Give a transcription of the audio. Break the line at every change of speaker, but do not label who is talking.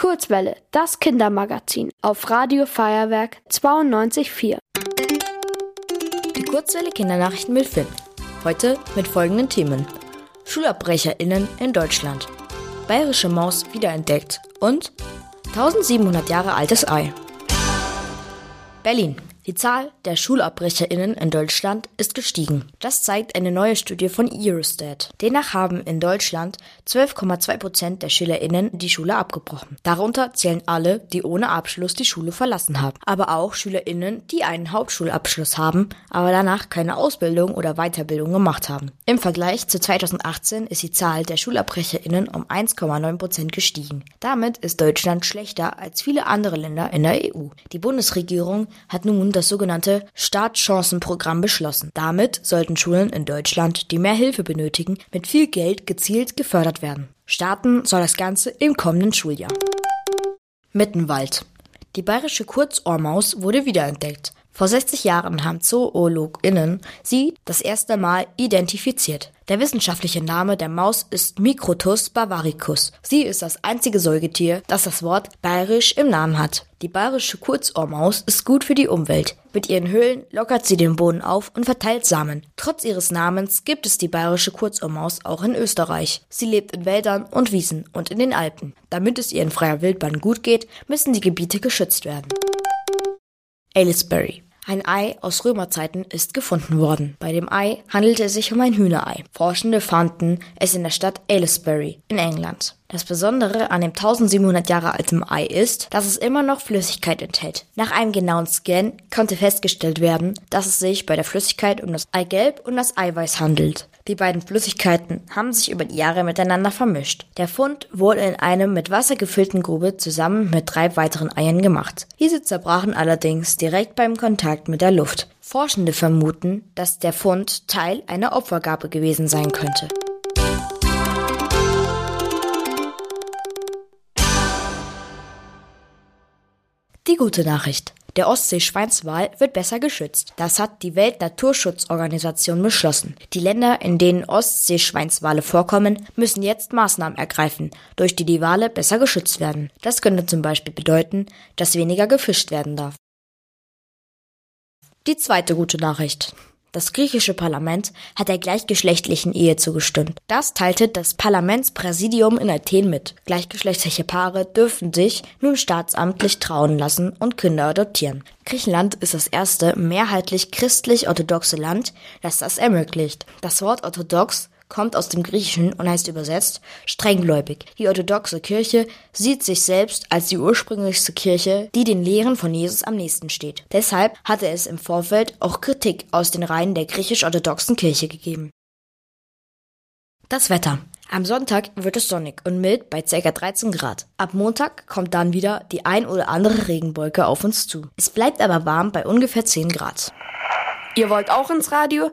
Kurzwelle, das Kindermagazin auf Radio Feuerwerk 92.4.
Die Kurzwelle Kindernachrichten mit Finn. Heute mit folgenden Themen. SchulabbrecherInnen in Deutschland. Bayerische Maus wiederentdeckt und 1700 Jahre altes Ei. Berlin. Die Zahl der SchulabbrecherInnen in Deutschland ist gestiegen. Das zeigt eine neue Studie von Eurostat. Demnach haben in Deutschland 12,2 Prozent der SchülerInnen die Schule abgebrochen. Darunter zählen alle, die ohne Abschluss die Schule verlassen haben. Aber auch SchülerInnen, die einen Hauptschulabschluss haben, aber danach keine Ausbildung oder Weiterbildung gemacht haben. Im Vergleich zu 2018 ist die Zahl der SchulabbrecherInnen um 1,9 Prozent gestiegen. Damit ist Deutschland schlechter als viele andere Länder in der EU. Die Bundesregierung hat nun das sogenannte Startchancenprogramm beschlossen. Damit sollten Schulen in Deutschland, die mehr Hilfe benötigen, mit viel Geld gezielt gefördert werden. Starten soll das Ganze im kommenden Schuljahr. Mittenwald. Die bayerische Kurzohrmaus wurde wiederentdeckt. Vor 60 Jahren haben ZoologInnen sie das erste Mal identifiziert. Der wissenschaftliche Name der Maus ist Microtus bavaricus. Sie ist das einzige Säugetier, das das Wort bayerisch im Namen hat. Die bayerische Kurzohrmaus ist gut für die Umwelt. Mit ihren Höhlen lockert sie den Boden auf und verteilt Samen. Trotz ihres Namens gibt es die bayerische Kurzohrmaus auch in Österreich. Sie lebt in Wäldern und Wiesen und in den Alpen. Damit es ihr in freier Wildbahn gut geht, müssen die Gebiete geschützt werden. Aylesbury. Ein Ei aus Römerzeiten ist gefunden worden. Bei dem Ei handelte es sich um ein Hühnerei. Forschende fanden es in der Stadt Aylesbury in England. Das Besondere an dem 1700 Jahre alten Ei ist, dass es immer noch Flüssigkeit enthält. Nach einem genauen Scan konnte festgestellt werden, dass es sich bei der Flüssigkeit um das Eigelb und das Eiweiß handelt. Die beiden Flüssigkeiten haben sich über die Jahre miteinander vermischt. Der Fund wurde in einem mit Wasser gefüllten Grube zusammen mit drei weiteren Eiern gemacht. Diese zerbrachen allerdings direkt beim Kontakt mit der Luft. Forschende vermuten, dass der Fund Teil einer Opfergabe gewesen sein könnte. Die gute Nachricht. Der Ostsee-Schweinswal wird besser geschützt. Das hat die Weltnaturschutzorganisation beschlossen. Die Länder, in denen Ostsee-Schweinswale vorkommen, müssen jetzt Maßnahmen ergreifen, durch die die Wale besser geschützt werden. Das könnte zum Beispiel bedeuten, dass weniger gefischt werden darf. Die zweite gute Nachricht. Das griechische Parlament hat der gleichgeschlechtlichen Ehe zugestimmt. Das teilte das Parlamentspräsidium in Athen mit. Gleichgeschlechtliche Paare dürfen sich nun staatsamtlich trauen lassen und Kinder adoptieren. Griechenland ist das erste mehrheitlich christlich-orthodoxe Land, das das ermöglicht. Das Wort orthodox kommt aus dem Griechischen und heißt übersetzt strenggläubig. Die orthodoxe Kirche sieht sich selbst als die ursprünglichste Kirche, die den Lehren von Jesus am nächsten steht. Deshalb hatte es im Vorfeld auch Kritik aus den Reihen der griechisch-orthodoxen Kirche gegeben. Das Wetter. Am Sonntag wird es sonnig und mild bei ca. 13 Grad. Ab Montag kommt dann wieder die ein oder andere Regenwolke auf uns zu. Es bleibt aber warm bei ungefähr 10 Grad.
Ihr wollt auch ins Radio?